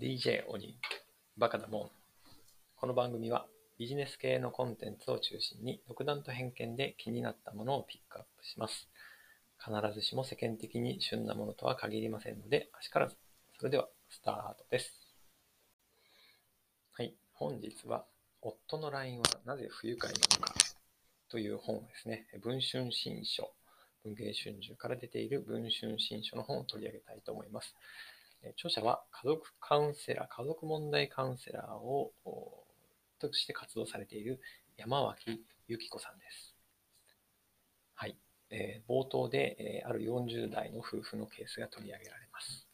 DJ 鬼バカだもん。この番組はビジネス系のコンテンツを中心に独断と偏見で気になったものをピックアップします。必ずしも世間的に旬なものとは限りませんのであしからずそれではスタートです。はい。本日は夫の LINE はなぜ不愉快なのかという本ですね。文春新書。文藝春秋から出ている文春新書の本を取り上げたいと思います。著者は家族カウンセラー、家族問題カウンセラーをとして活動されている山脇由紀子さんです。はい。えー、冒頭で、えー、ある40代の夫婦のケースが取り上げられます。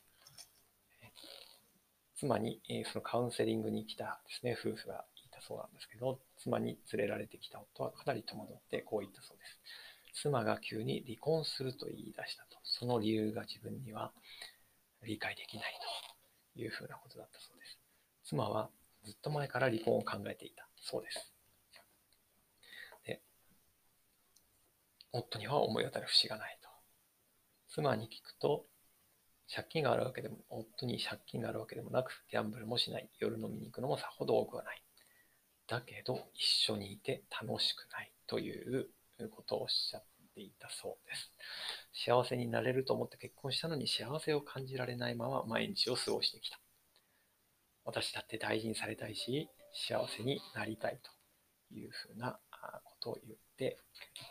妻に、えー、そのカウンセリングに来たですね、夫婦がいたそうなんですけど、妻に連れられてきた夫はかなり戸惑ってこう言ったそうです。妻が急に離婚すると言い出したと。その理由が自分には、理解できないというふうなことだったそうです。妻はずっと前から離婚を考えていたそうです。で、夫には思い当たる節がないと。妻に聞くと、借金があるわけでも、夫に借金があるわけでもなく、ギャンブルもしない、夜飲みに行くのもさほど多くはない。だけど、一緒にいて楽しくないということをおっしゃっていたそうです。幸せになれると思って結婚したのに幸せを感じられないまま毎日を過ごしてきた。私だって大事にされたいし、幸せになりたいというふうなことを言って、離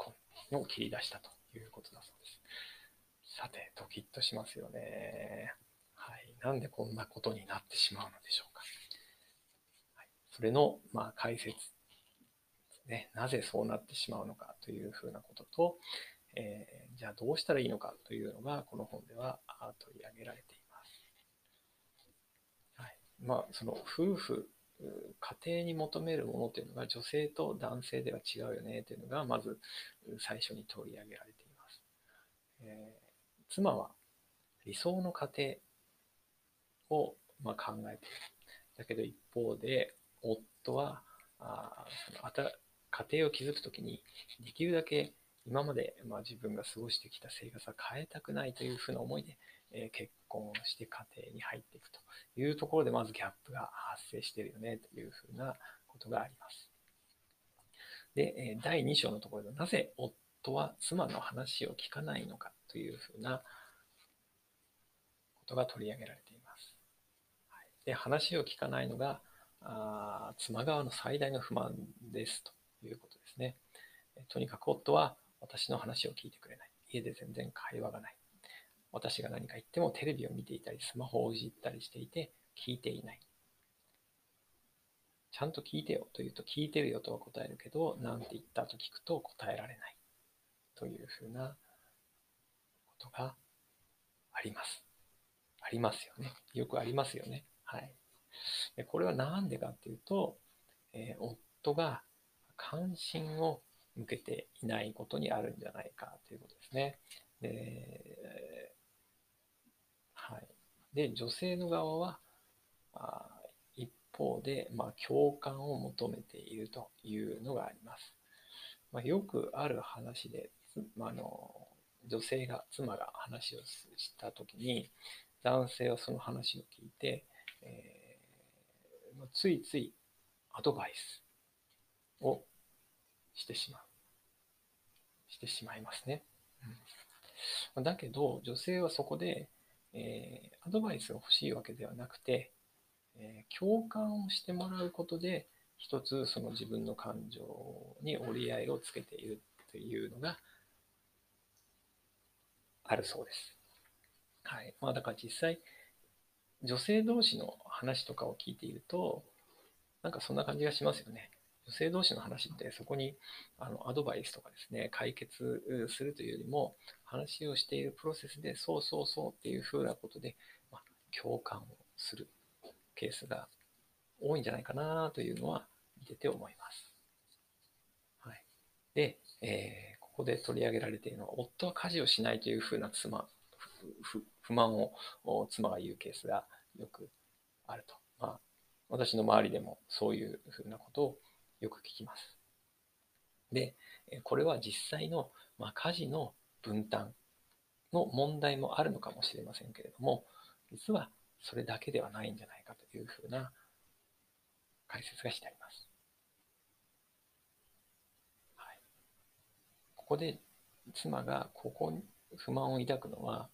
婚を切り出したということだそうです。さて、ドキッとしますよね。はい。なんでこんなことになってしまうのでしょうか。はい、それの、まあ、解説ね。なぜそうなってしまうのかというふうなことと、えー、じゃあどうしたらいいのかというのがこの本では取り上げられています。はい、まあその夫婦家庭に求めるものというのが女性と男性では違うよねというのがまず最初に取り上げられています。えー、妻は理想の家庭を、まあ、考えている。だけど一方で夫はあその家庭を築くときにできるだけ今まで、まあ、自分が過ごしてきた生活は変えたくないというふうな思いで、えー、結婚をして家庭に入っていくというところでまずギャップが発生しているよねというふうなことがあります。で、え第2章のところでなぜ夫は妻の話を聞かないのかというふうなことが取り上げられています。で話を聞かないのがあ妻側の最大の不満ですということですね。とにかく夫は私の話を聞いてくれない。家で全然会話がない。私が何か言ってもテレビを見ていたり、スマホをいじったりしていて、聞いていない。ちゃんと聞いてよと言うと、聞いてるよとは答えるけど、なんて言ったと聞くと答えられない。というふうなことがあります。ありますよね。よくありますよね。はい。でこれは何でかっていうと、えー、夫が関心を向けていないことにあるんじゃないかということですね。で、はい。で、女性の側は、あ一方で、まあ、共感を求めているというのがあります。まあ、よくある話で、まあ、あの女性が、妻が話をしたときに、男性はその話を聞いて、えー、ついついアドバイスをしてしまう。してしまいますね。うん、だけど、女性はそこで、えー、アドバイスが欲しいわけではなくて、えー、共感をしてもらうことで、一つその自分の感情に折り合いをつけているというのがあるそうです。はい。まあだから実際、女性同士の話とかを聞いていると、なんかそんな感じがしますよね。女性同士の話ってそこにあのアドバイスとかですね、解決するというよりも、話をしているプロセスで、そうそうそうっていうふうなことで、まあ、共感をするケースが多いんじゃないかなというのは見てて思います。はい。で、えー、ここで取り上げられているのは、夫は家事をしないというふうな妻、不満を妻が言うケースがよくあると。まあ、私の周りでもそういうふうなことをよく聞きます。で、これは実際の、まあ、家事の分担の問題もあるのかもしれませんけれども、実はそれだけではないんじゃないかというふうな解説がしてあります。はい、ここで妻がここに不満を抱くのは、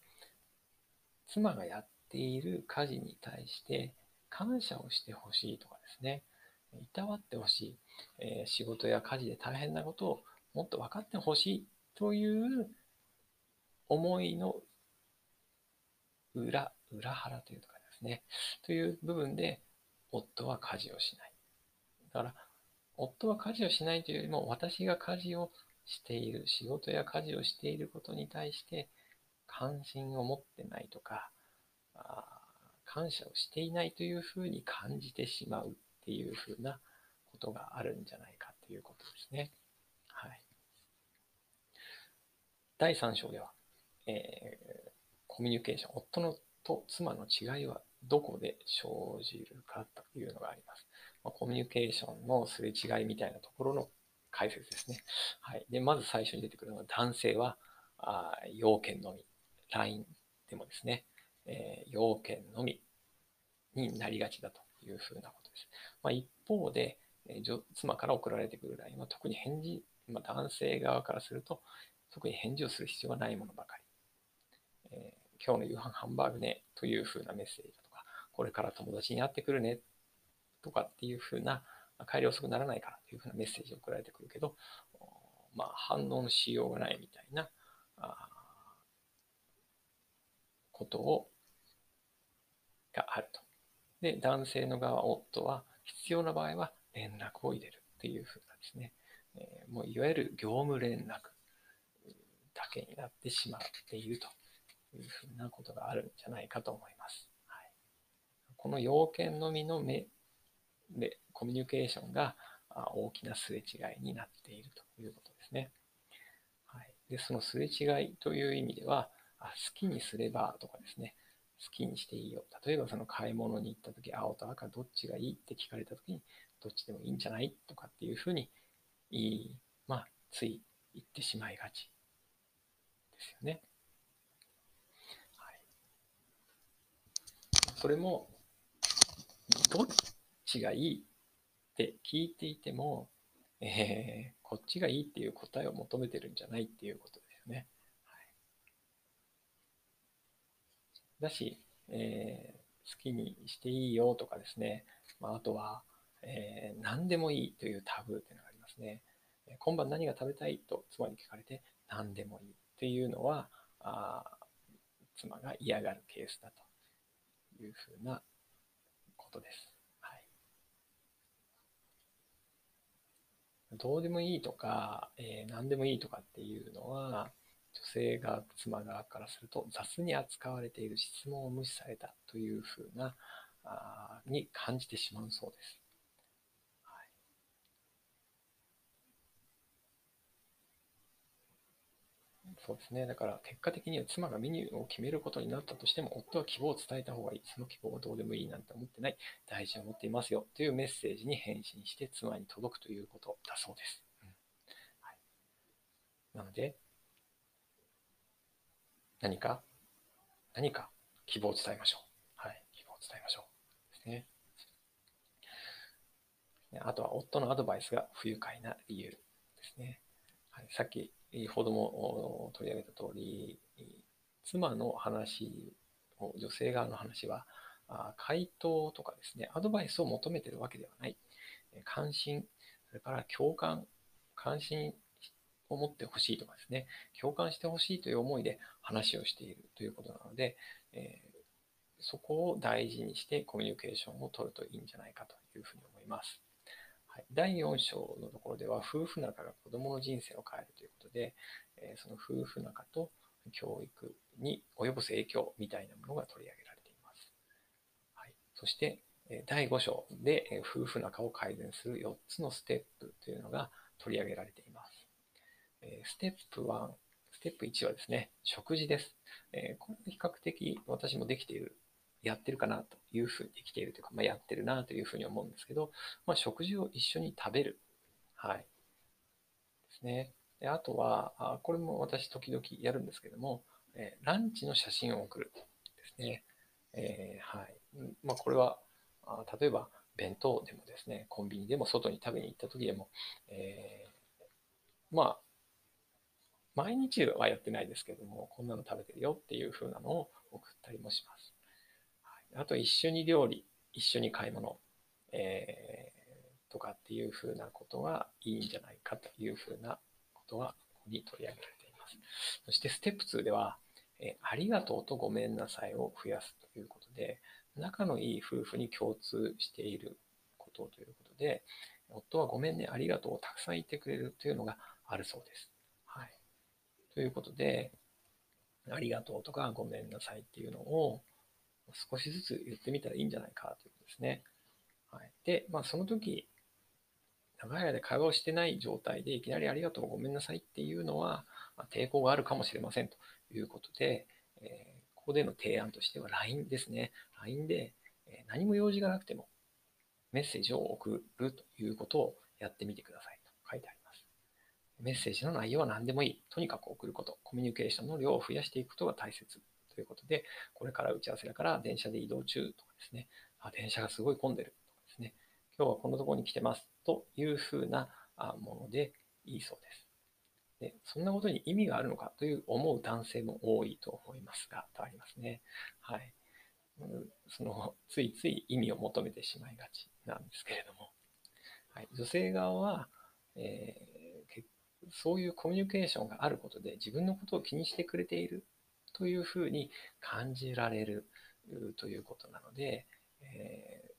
妻がやっている家事に対して感謝をしてほしいとかですね、いたわってほしい、えー、仕事や家事で大変なことをもっと分かってほしいという思いの裏、裏腹というかですね、という部分で夫は家事をしない。だから、夫は家事をしないというよりも、私が家事をしている、仕事や家事をしていることに対して関心を持ってないとか、あ感謝をしていないというふうに感じてしまう。っていうふうなことがあるんじゃないかということですね。はい。第3章では、えー、コミュニケーション、夫のと妻の違いはどこで生じるかというのがあります。ま、コミュニケーションのすれ違いみたいなところの解説ですね。はい。で、まず最初に出てくるのは、男性は、あ要件のみ。LINE でもですね、えー、要件のみになりがちだというふうなことです。まあ、一方で、えー、妻から送られてくる LINE は特に返事、まあ、男性側からすると、特に返事をする必要がないものばかり。えー、今日の夕飯ハンバーグねというふうなメッセージだとか、これから友達に会ってくるねとかっていうふうな、帰り遅くならないからというふうなメッセージを送られてくるけど、まあ、反応のしようがないみたいなことをがあると。で、男性の側、夫は必要な場合は連絡を入れるっていうふうなですね、えー、もういわゆる業務連絡だけになってしまっているというふうなことがあるんじゃないかと思います。はい、この要件のみの目でコミュニケーションが大きなすれ違いになっているということですね。はい、でそのすれ違いという意味では、あ好きにすればとかですね、好きにしていいよ。例えばその買い物に行った時、青と赤どっちがいいって聞かれた時に、どっちでもいいんじゃないとかっていうふうに、いい、まあ、つい言ってしまいがちですよね。はい。それも、どっちがいいって聞いていても、えー、こっちがいいっていう答えを求めてるんじゃないっていうことですよね。だし、えー、好きにしていいよとかですね、まあ、あとは、えー、何でもいいというタブーというのがありますね。今晩何が食べたいと妻に聞かれて何でもいいというのはあ妻が嫌がるケースだというふうなことです。はい、どうでもいいとか、えー、何でもいいとかっていうのは女性が妻側からすると雑に扱われている質問を無視されたというふうなあに感じてしまうそうです。そうですね。だから結果的には妻がメニューを決めることになったとしても、夫は希望を伝えた方がいい。その希望はどうでもいいなんて思ってない。大事に思っていますよ。というメッセージに返信して妻に届くということだそうです。うんはい、なので、何か、何か？希望を伝えましょう。はい、希望を伝えましょう。ですね。あとは夫のアドバイスが不愉快な理由ですね。はい、さっきほども取り上げた通り、妻の話を、女性側の話は、回答とかですね、アドバイスを求めているわけではない。関心、それから共感、関心を持ってほしいとかですね、共感してほしいという思いで話をしているということなので、えー、そこを大事にしてコミュニケーションを取るといいんじゃないかというふうに思います。はい、第4章のところでは、夫婦仲が子供の人生を変えるということで、えー、その夫婦仲と教育に及ぼす影響みたいなものが取り上げられています。はい、そして、第5章で夫婦仲を改善する4つのステップというのが取り上げられています。ステップ1、ステップ1はですね、食事です。えこれ比較的私もできている、やってるかなというふうにできているというか、まあ、やってるなというふうに思うんですけど、まあ、食事を一緒に食べる。はい。ですね。であとはあ、これも私時々やるんですけども、えランチの写真を送るですね。えー、はい。まあ、これはあ例えば弁当でもですね、コンビニでも外に食べに行った時でも、えー、まあ、毎日はやってないですけども、こんなの食べてるよっていう風なのを送ったりもします。あと、一緒に料理、一緒に買い物、えー、とかっていう風なことがいいんじゃないかという風なことがここに取り上げられています。そしてステップ2では、えありがとうとごめんなさいを増やすということで、仲のいい夫婦に共通していることということで、夫はごめんね、ありがとうをたくさん言ってくれるというのがあるそうです。ということで、ありがとうとかごめんなさいっていうのを少しずつ言ってみたらいいんじゃないかということですね。はい。で、まあその時、長い間会話をしてない状態でいきなりありがとうごめんなさいっていうのは、ま抵抗があるかもしれませんということで、えー、ここでの提案としては LINE ですね。LINE で、何も用事がなくてもメッセージを送るということをやってみてください。メッセージの内容は何でもいい。とにかく送ること。コミュニケーションの量を増やしていくことが大切ということで、これから打ち合わせだから電車で移動中とかですね。あ、電車がすごい混んでるとかですね。今日はこんなところに来てますというふうなものでいいそうです。で、そんなことに意味があるのかという思う男性も多いと思いますが、とありますね。はい。その、ついつい意味を求めてしまいがちなんですけれども、はい、女性側は、えー、そういうコミュニケーションがあることで自分のことを気にしてくれているというふうに感じられるということなので、えー、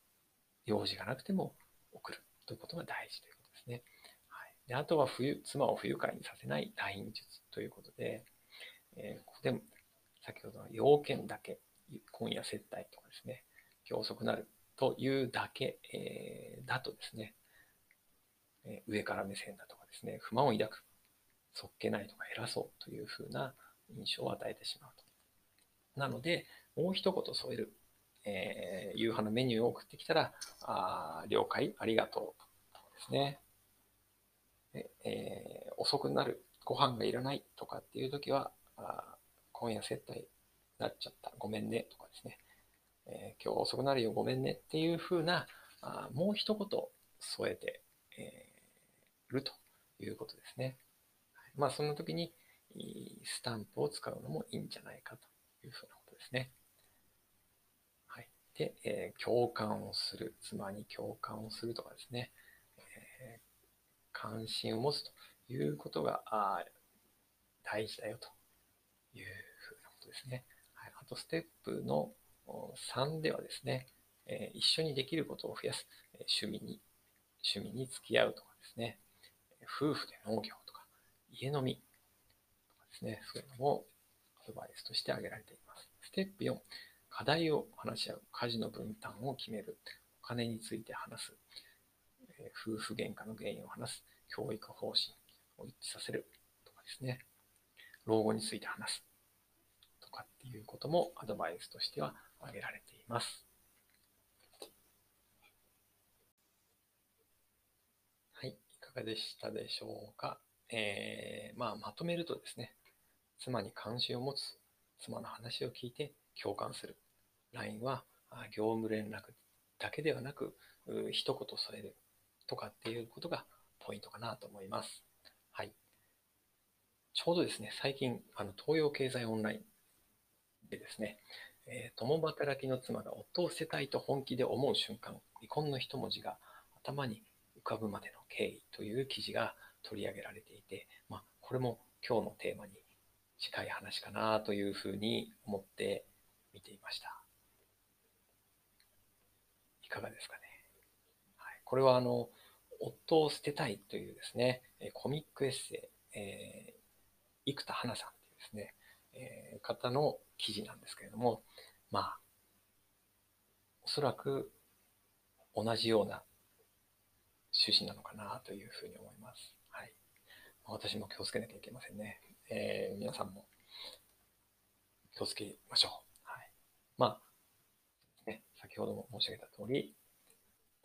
用事がなくても送るということが大事ということですね。はい、であとは冬妻を不愉快にさせない LINE 術ということで、えー、ここでも先ほどの要件だけ、今夜接待とかですね、今日遅くなるというだけ、えー、だとですね、え上から目線だとかですね、不満を抱く、そっけないとか偉そうというふうな印象を与えてしまうと。なので、もう一言添える、えー、夕飯のメニューを送ってきたら、あ了解、ありがとうですね。えー、遅くなる、ご飯がいらないとかっていう時は、あ今夜接待になっちゃった、ごめんねとかですね。えー、今日遅くなるよ、ごめんねっていうふうな、あもう一言添えて、えー、るということですね。まあ、その時に、スタンプを使うのもいいんじゃないかというふうなことですね。はい。で、えー、共感をする。妻に共感をするとかですね。えー、関心を持つということが大事だよというふうなことですね。はい、あと、ステップの3ではですね、え一緒にできることを増やす、趣味に、趣味に付き合うとかですね、夫婦で農業とか、家飲みとかですね、そういうのもアドバイスとして挙げられています。ステップ4、課題を話し合う、家事の分担を決める、お金について話す、え夫婦喧嘩の原因を話す、教育方針を一致させる。とかですね、老後について話す。とかっていうこともアドバイスとしては挙げられています。はい、いかがでしたでしょうか。えー、まあ、まとめるとですね、妻に関心を持つ、妻の話を聞いて共感する。LINE は業務連絡だけではなく、一言添えるとかっていうことがポイントかなと思います。はい。ちょうどですね、最近、あの東洋経済オンラインでですね、えー、共働きの妻が夫を捨てたいと本気で思う瞬間、離婚の一文字が頭に浮かぶまでの経緯という記事が取り上げられていて、まあ、これも今日のテーマに近い話かなというふうに思って見ていました。いかがですかね。はい、これはあの、夫を捨てたいというですね、コミックエッセイ、えー、生田花さんというですね、えー、方の記事なんですけれども、まあ、おそらく同じような趣旨なのかなというふうに思います。はい。私も気をつけなきゃいけませんね。えー、皆さんも気をつけましょう。はい。まあ、ね、先ほども申し上げた通り、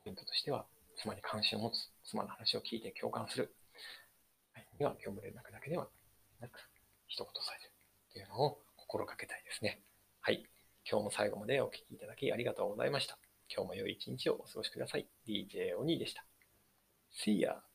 ポイントとしては、妻に関心を持つ、妻の話を聞いて共感する。はい、には業務連絡だけではなく、一言添えるというのを心がけたいですね。はい。今日も最後までお聴きいただきありがとうございました。今日も良い一日をお過ごしください。DJ お兄でした。See ya!